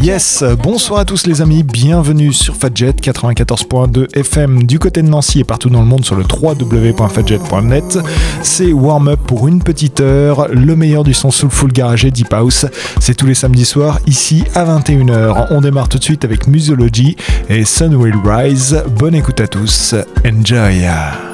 Yes, bonsoir à tous les amis, bienvenue sur Fadjet 94.2 FM du côté de Nancy et partout dans le monde sur le www.fadjet.net. C'est Warm Up pour une petite heure, le meilleur du son full garage et Deep House. C'est tous les samedis soirs ici à 21h. On démarre tout de suite avec Musology et Sun Will Rise. Bonne écoute à tous, enjoy!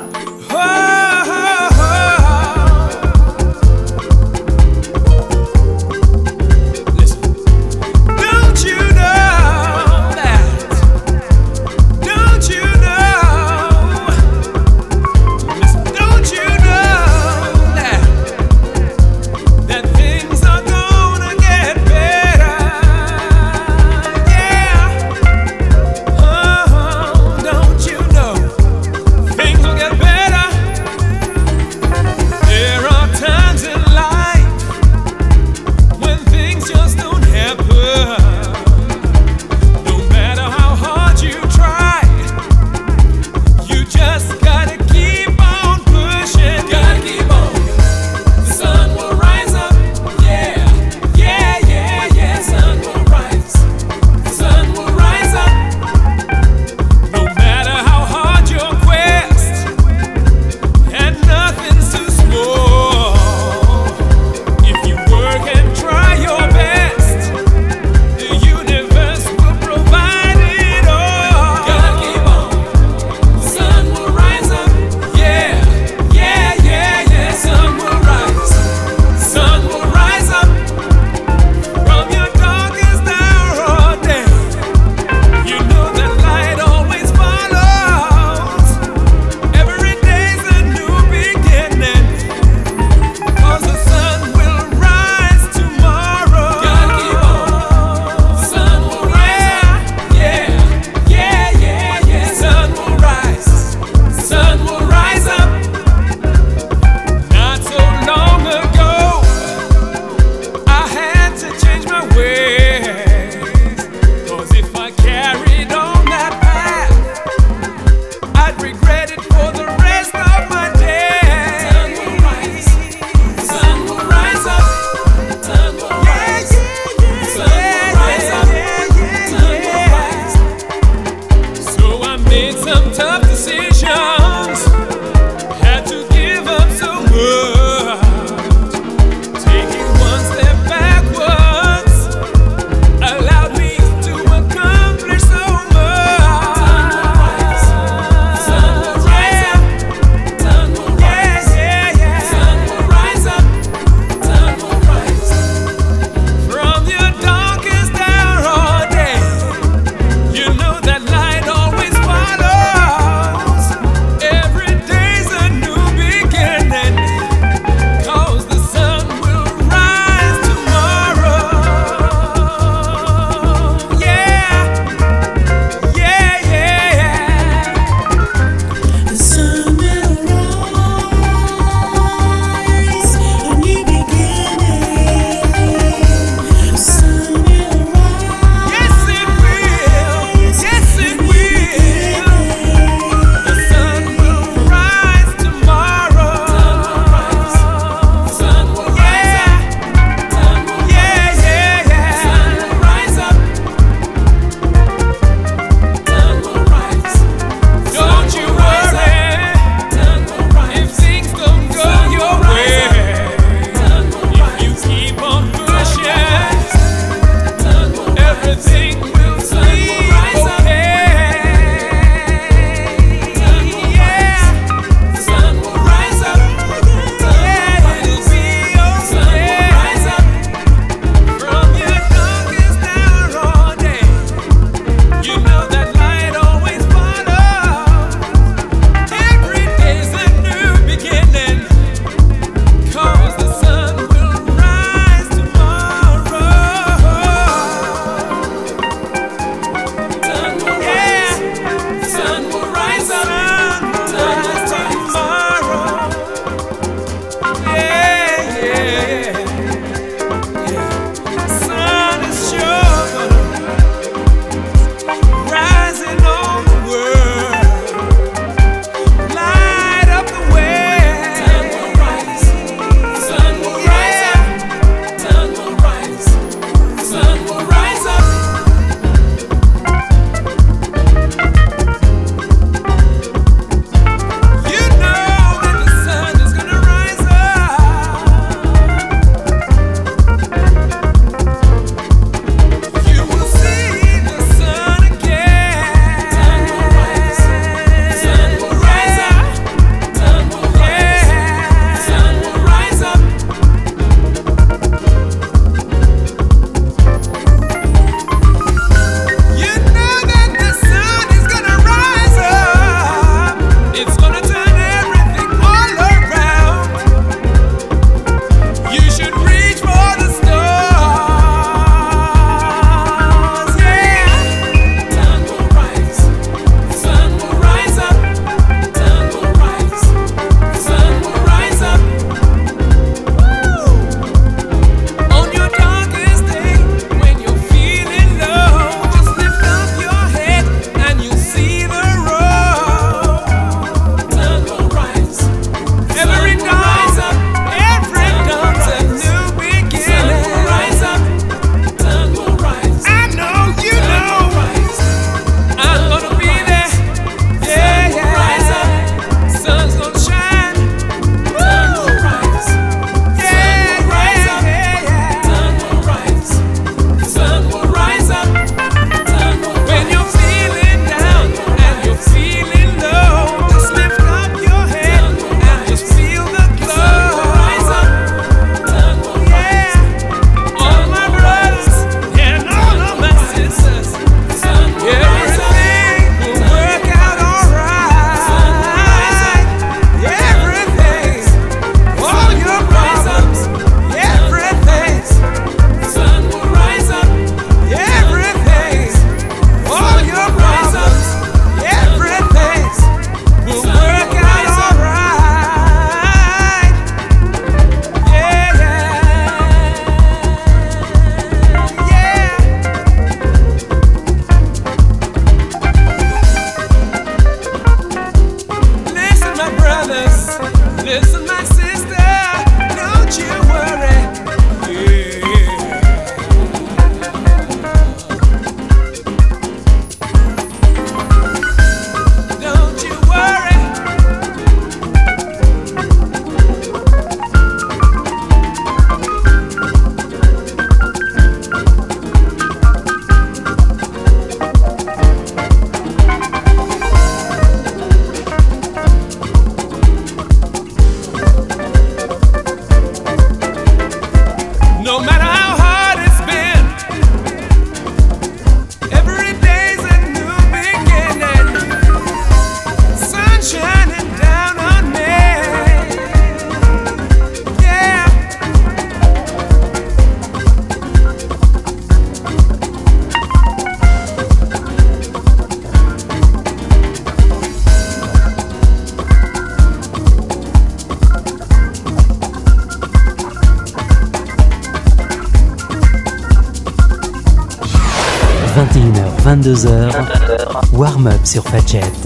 Sur Fadjet.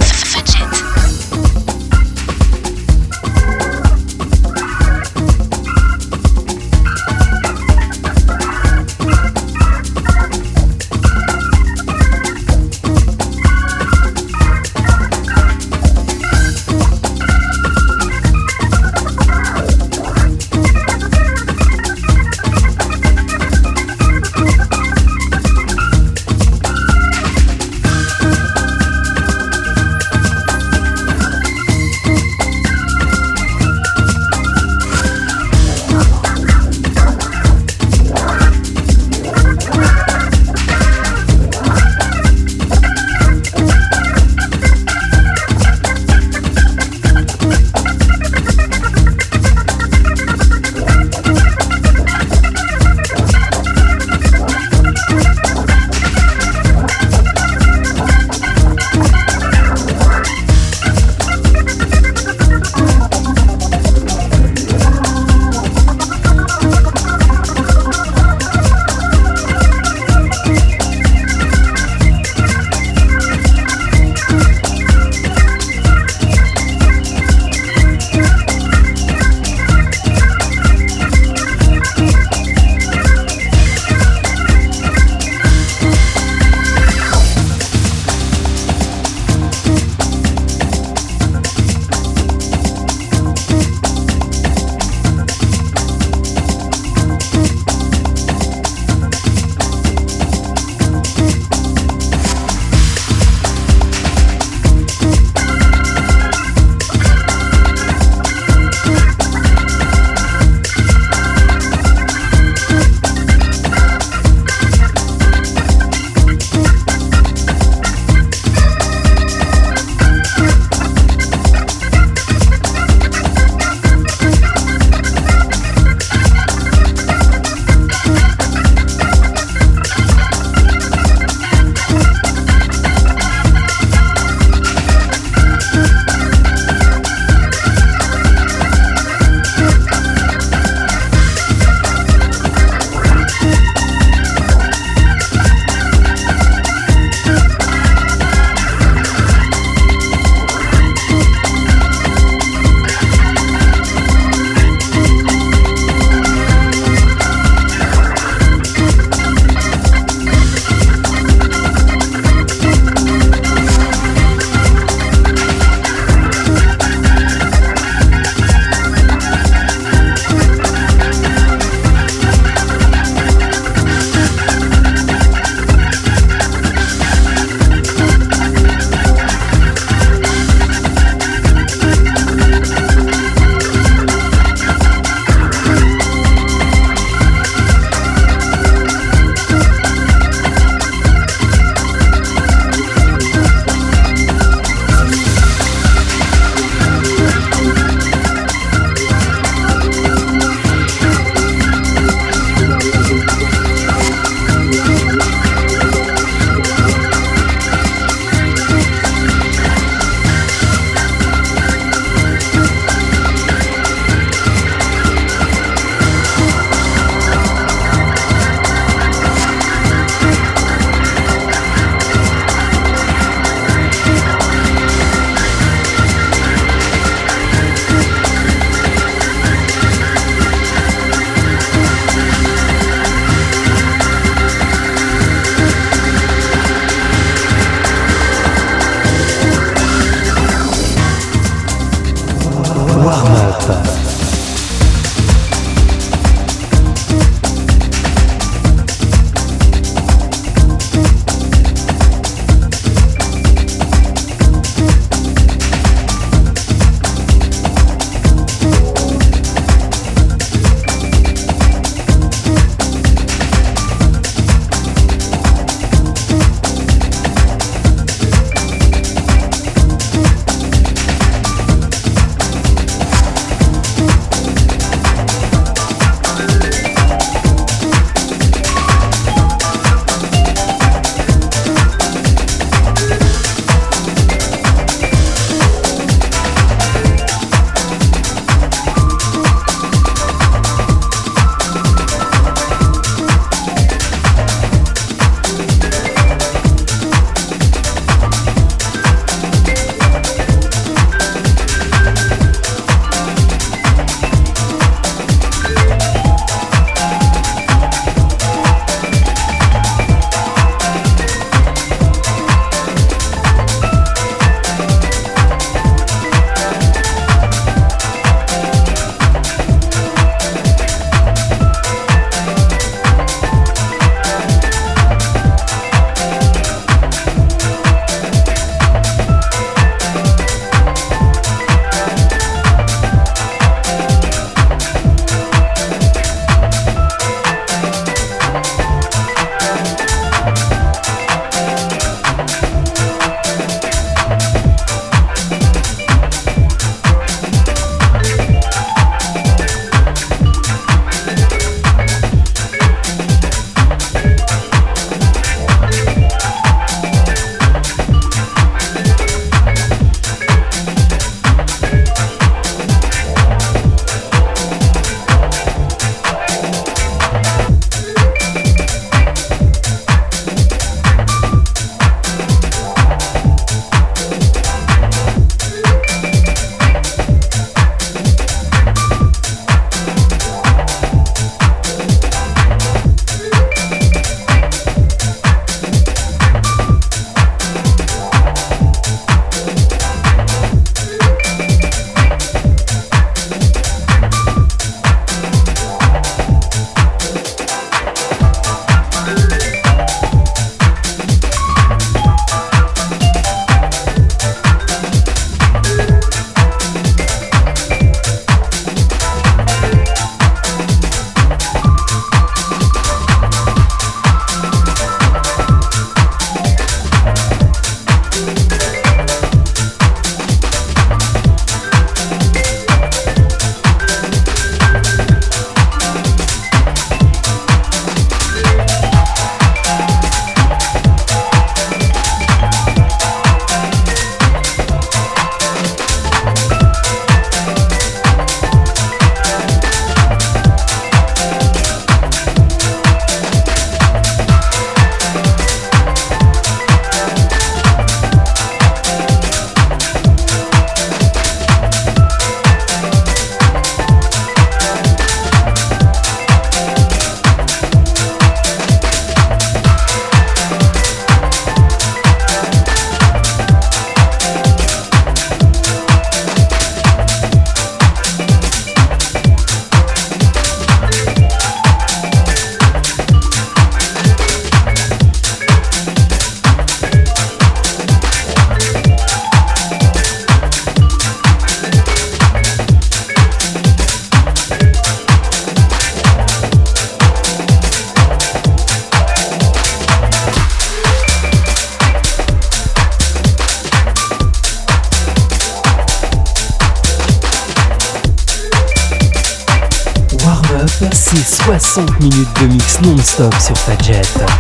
Mix non-stop sur Fadjet.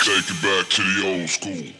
Take it back to the old school.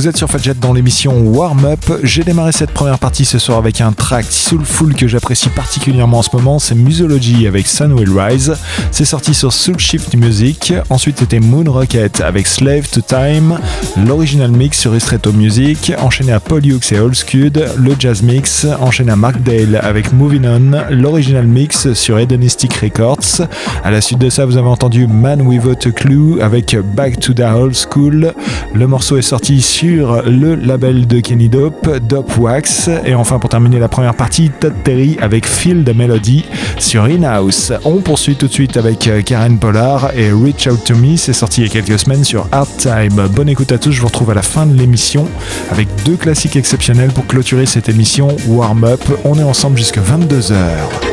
Vous êtes sur Fadjet dans l'émission Warm Up. J'ai démarré cette première partie ce soir avec un track soulful que j'apprécie particulièrement en ce moment, c'est Musology avec Sun Will Rise. C'est sorti sur Soul Shift Music. Ensuite c'était Moon Rocket avec Slave to Time, l'original mix sur Ristretto Music, enchaîné à Hughes et Old Scud, le jazz mix, enchaîné à Mark Dale avec Moving On, l'original mix sur Hedonistic Records. À la suite de ça, vous avez entendu Man Without a Clue avec Back to the Old School. Le morceau est sorti sur le label de Kenny Dope, Dope Wax. Et enfin, pour terminer la première partie, Todd Terry avec the Melody sur In-House. On poursuit tout de suite avec euh, Karen Pollard et Reach Out to Me. C'est sorti il y a quelques semaines sur Hard Time. Bonne écoute à tous. Je vous retrouve à la fin de l'émission avec deux classiques exceptionnels pour clôturer cette émission Warm Up. On est ensemble jusqu'à 22h.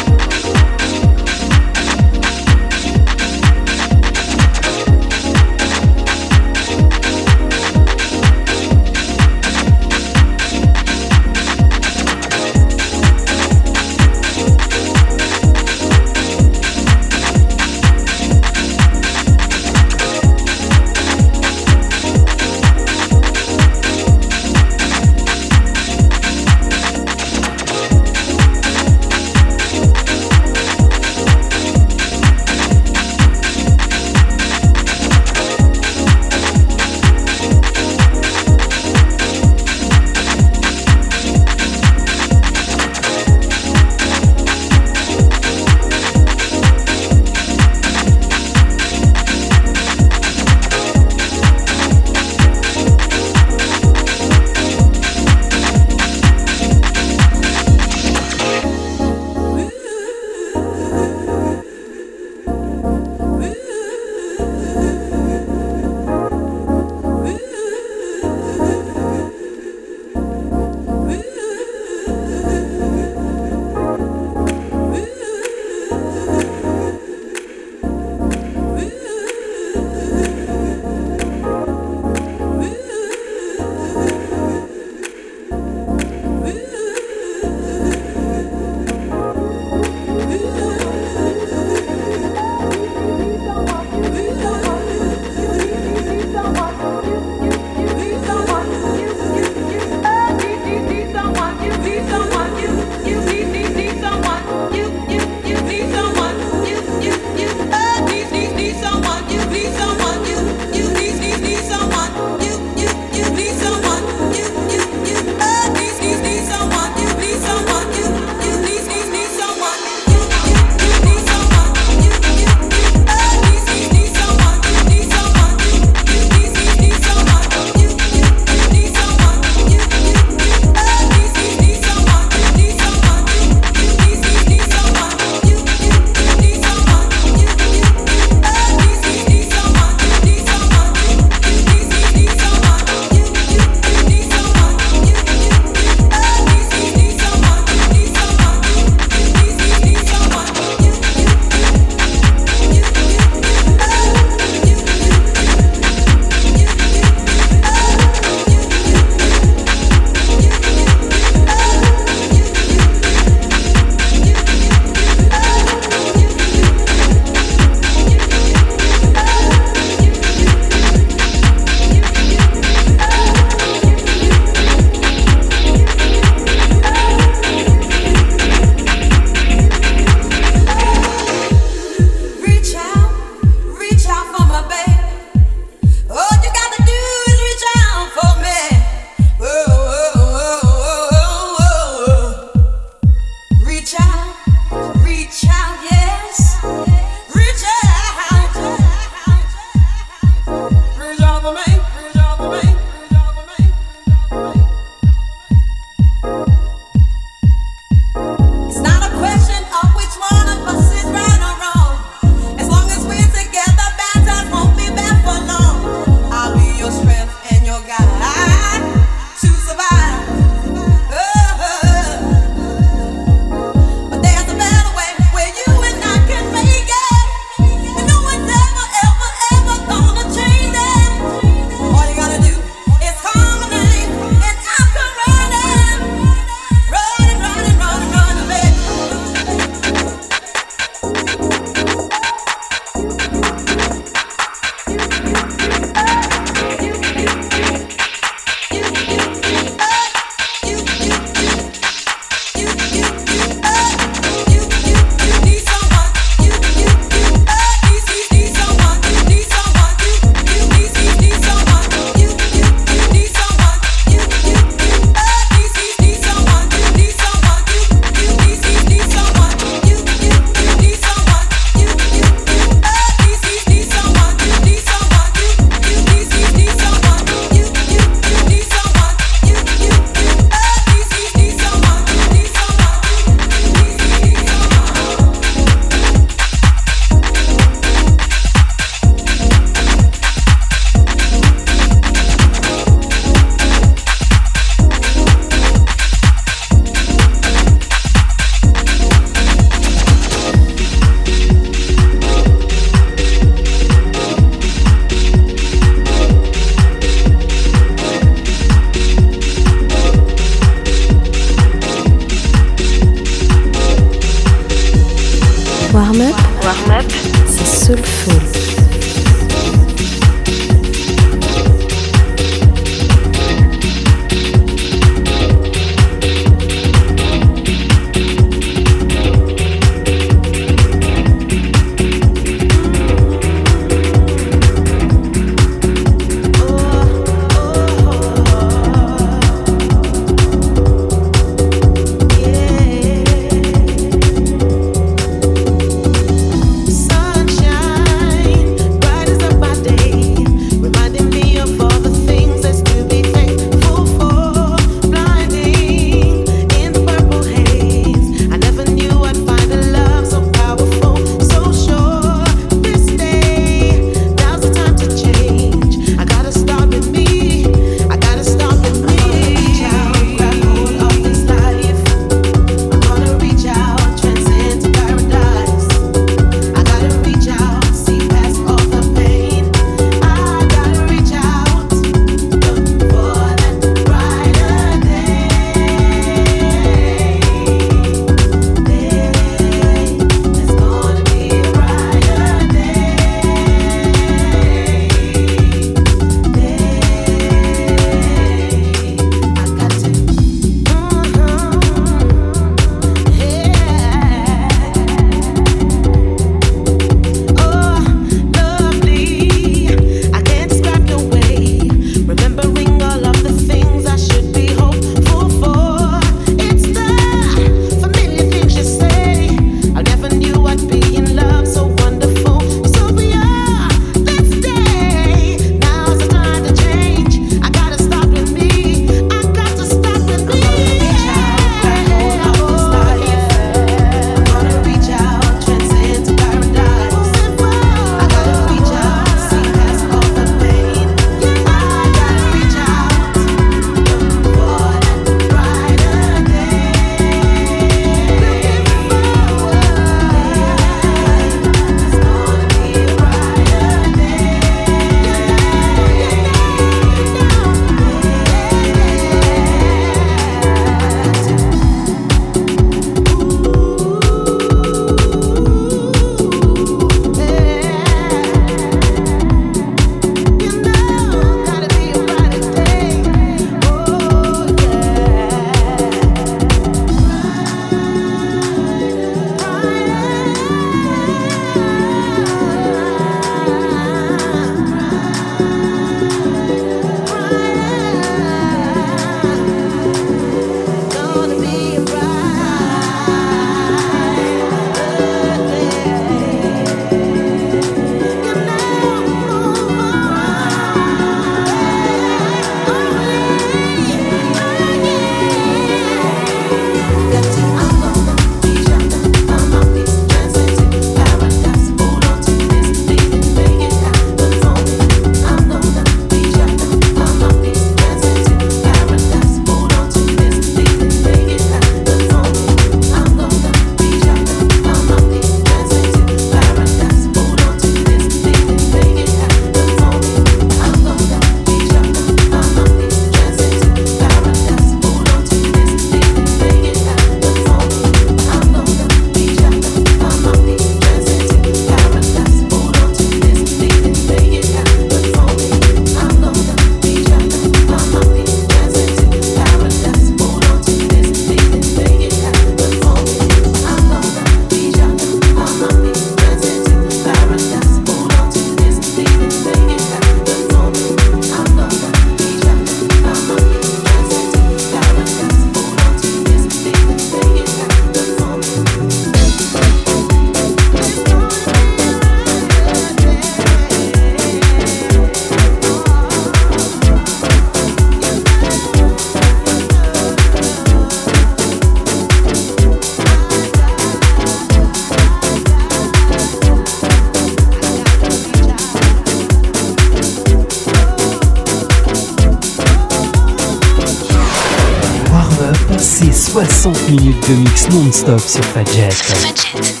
De mix non-stop sur Fadjet.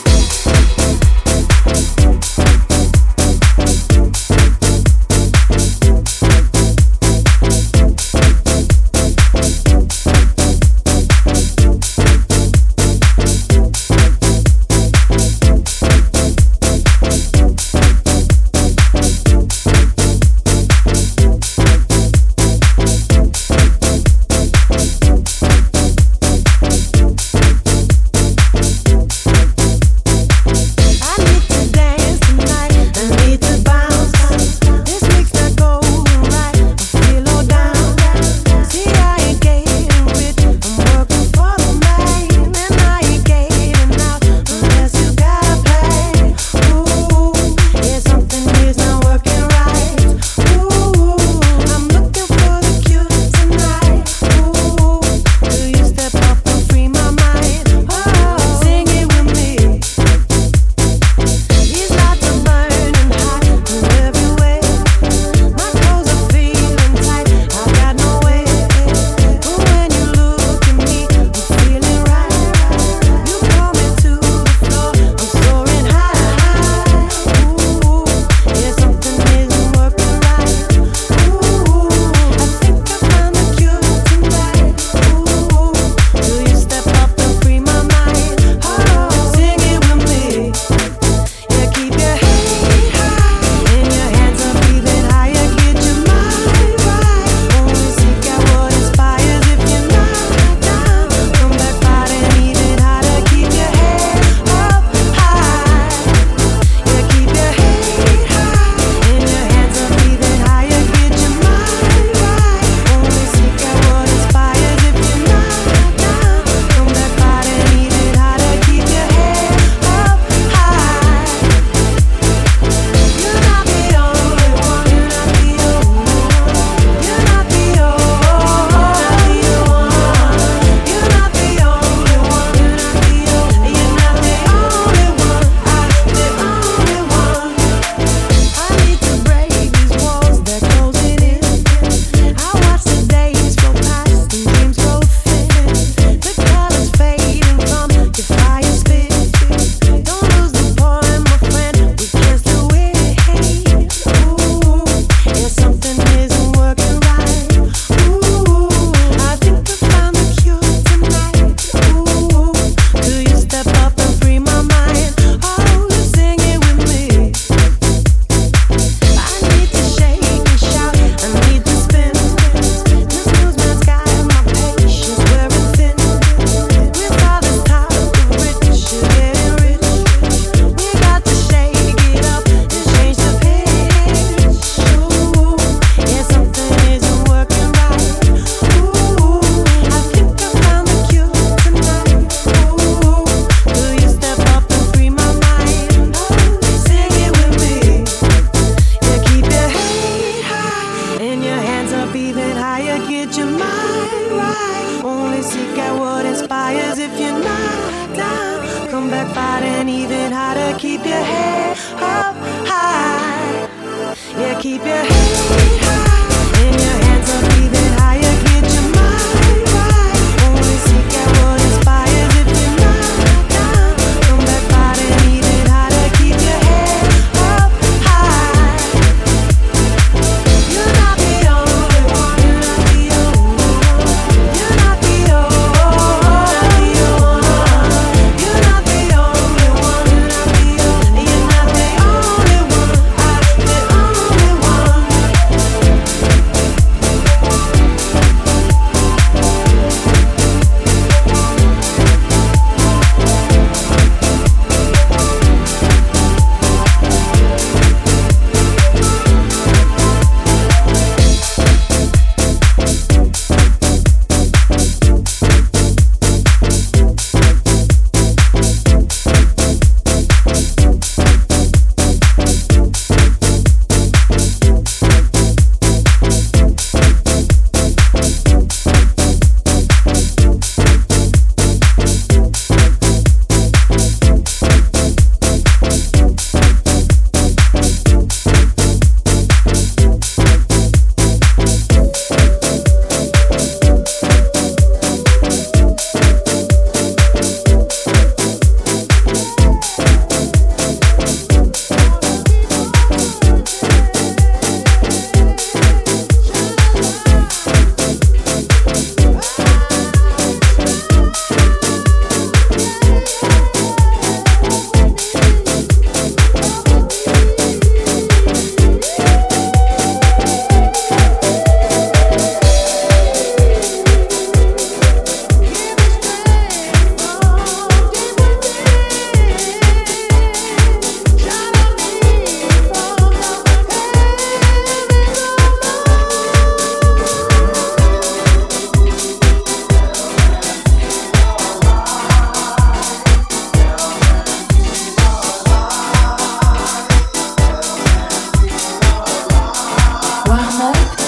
up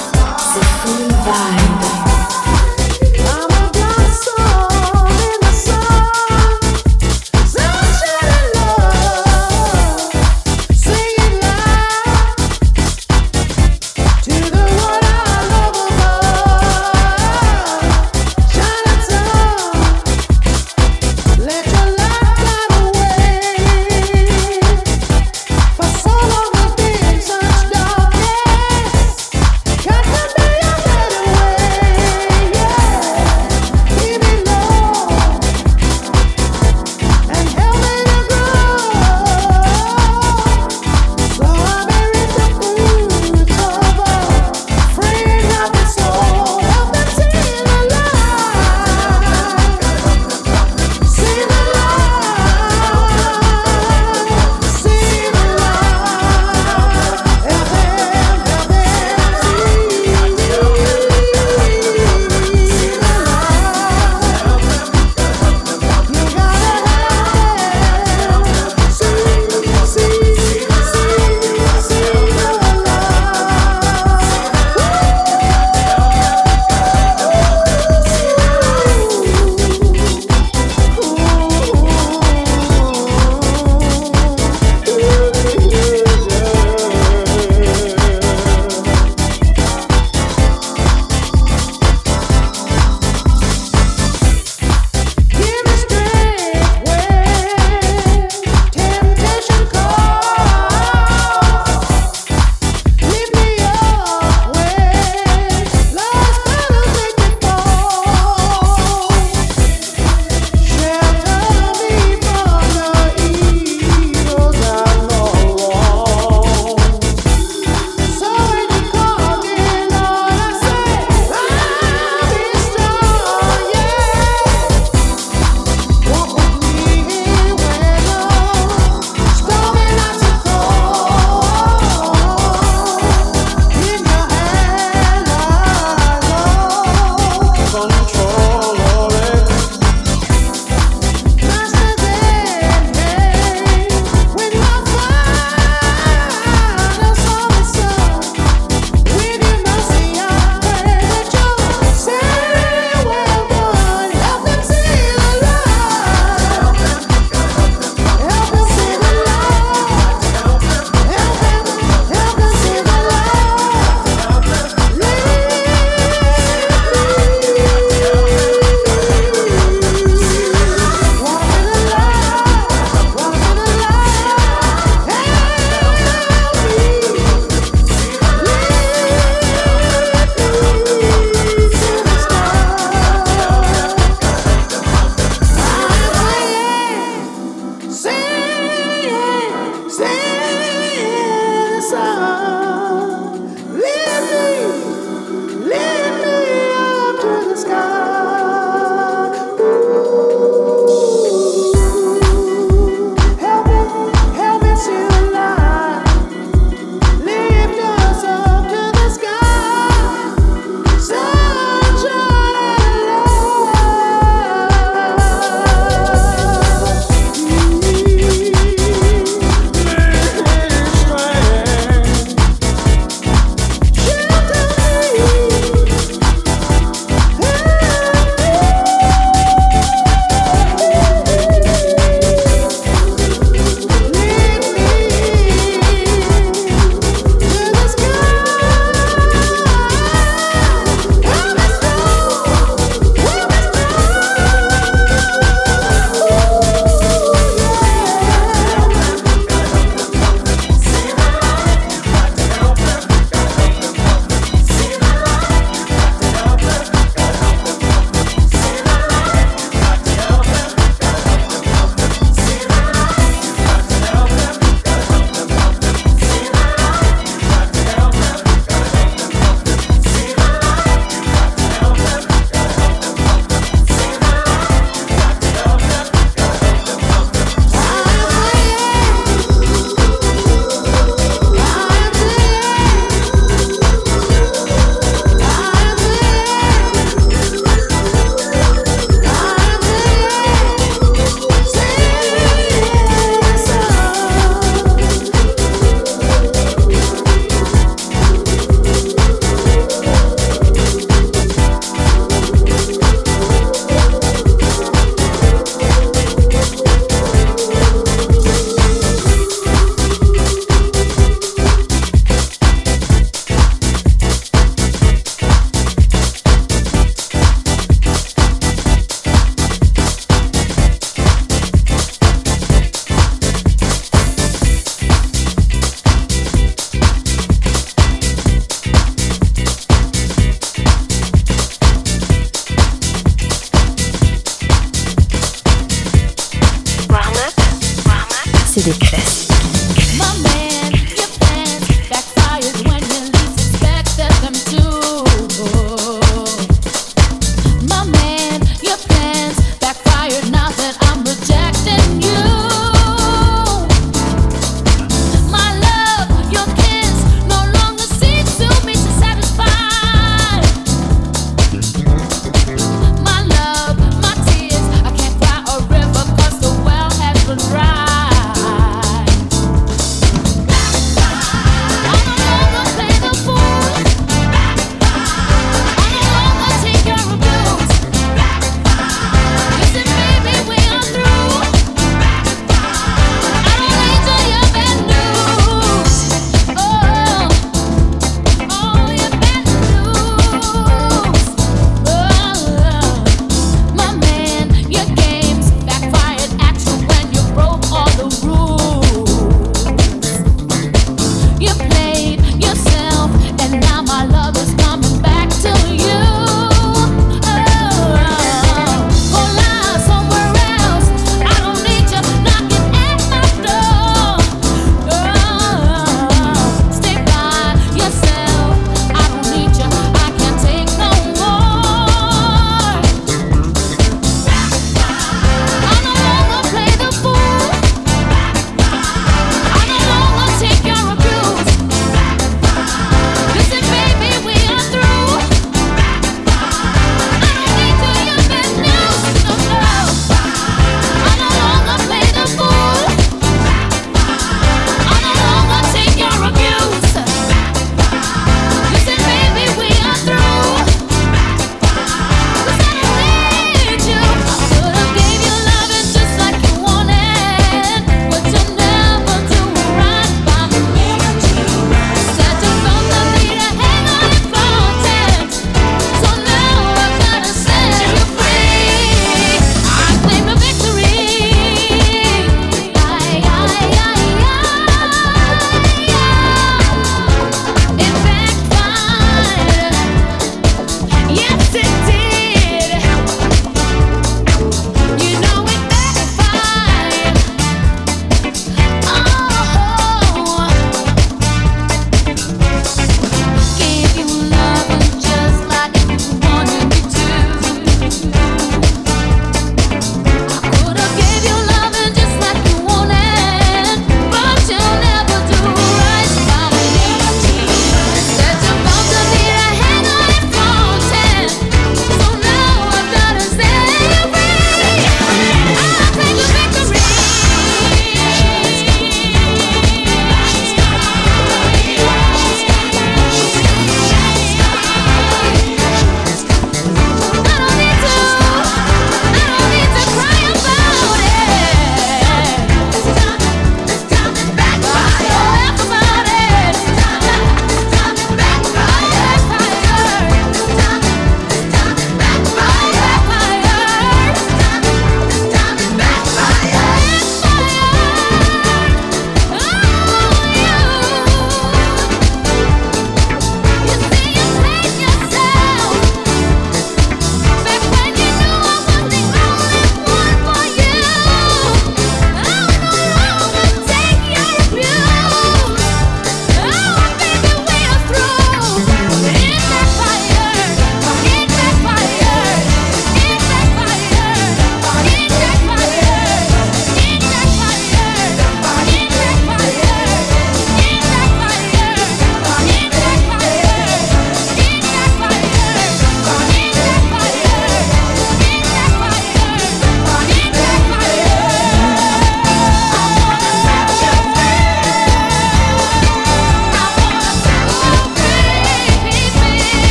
c'est des classiques.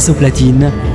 Chris au platine.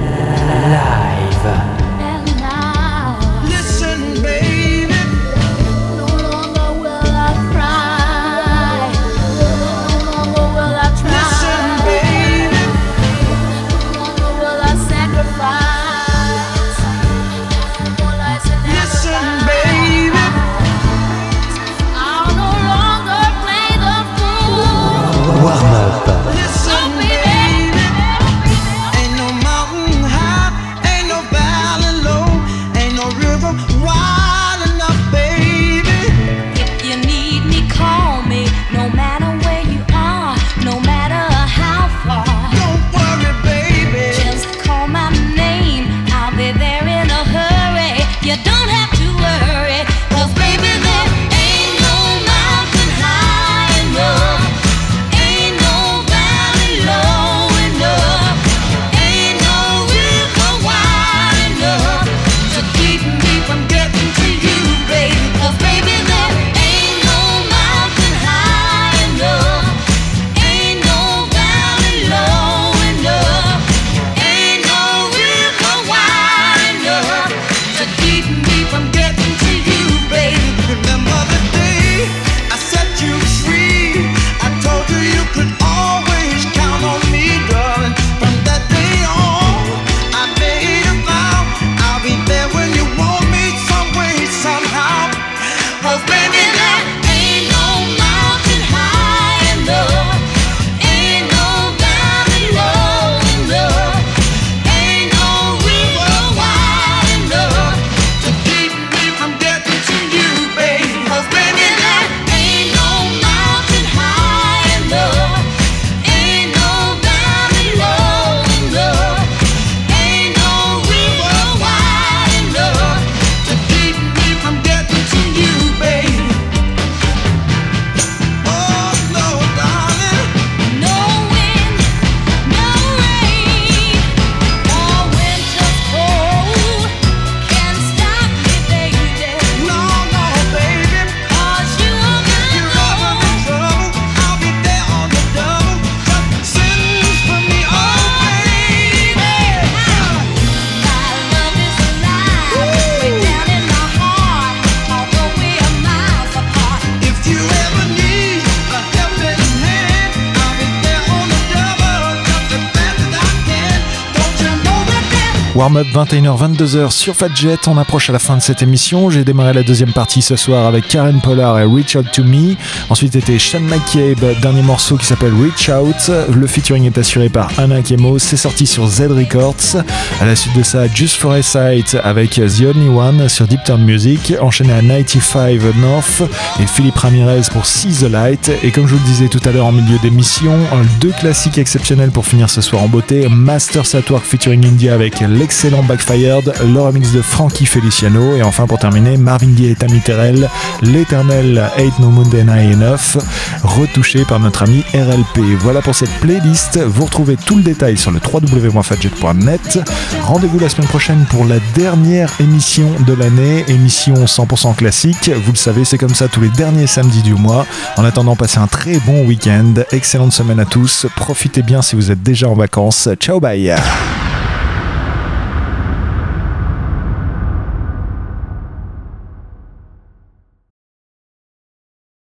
Warm-up 21h-22h sur Fadjet. On approche à la fin de cette émission. J'ai démarré la deuxième partie ce soir avec Karen Pollard et Reach Out to Me. Ensuite était Sean McCabe, dernier morceau qui s'appelle Reach Out. Le featuring est assuré par Anna Kemo. C'est sorti sur Z Records. À la suite de ça, Just for a Sight avec The Only One sur Deep Turn Music. Enchaîné à 95 North et Philippe Ramirez pour See the Light. Et comme je vous le disais tout à l'heure en milieu d'émission, deux classiques exceptionnels pour finir ce soir en beauté. Masters at Work featuring India avec l'excellent Backfired, le remix de Frankie Feliciano. Et enfin pour terminer, Marvin Gaye et Tammy Terrell, l'éternel Ain't No Moon Day High Enough, retouché par notre ami RLP. Voilà pour cette playlist. Vous retrouvez tout le détail sur le www.fadjet.net. Rendez-vous la semaine prochaine pour la dernière émission de l'année, émission 100% classique. Vous le savez, c'est comme ça tous les derniers samedis du mois. En attendant, passez un très bon week-end. Excellente semaine à tous. Profitez bien si vous êtes déjà en vacances. Ciao, bye.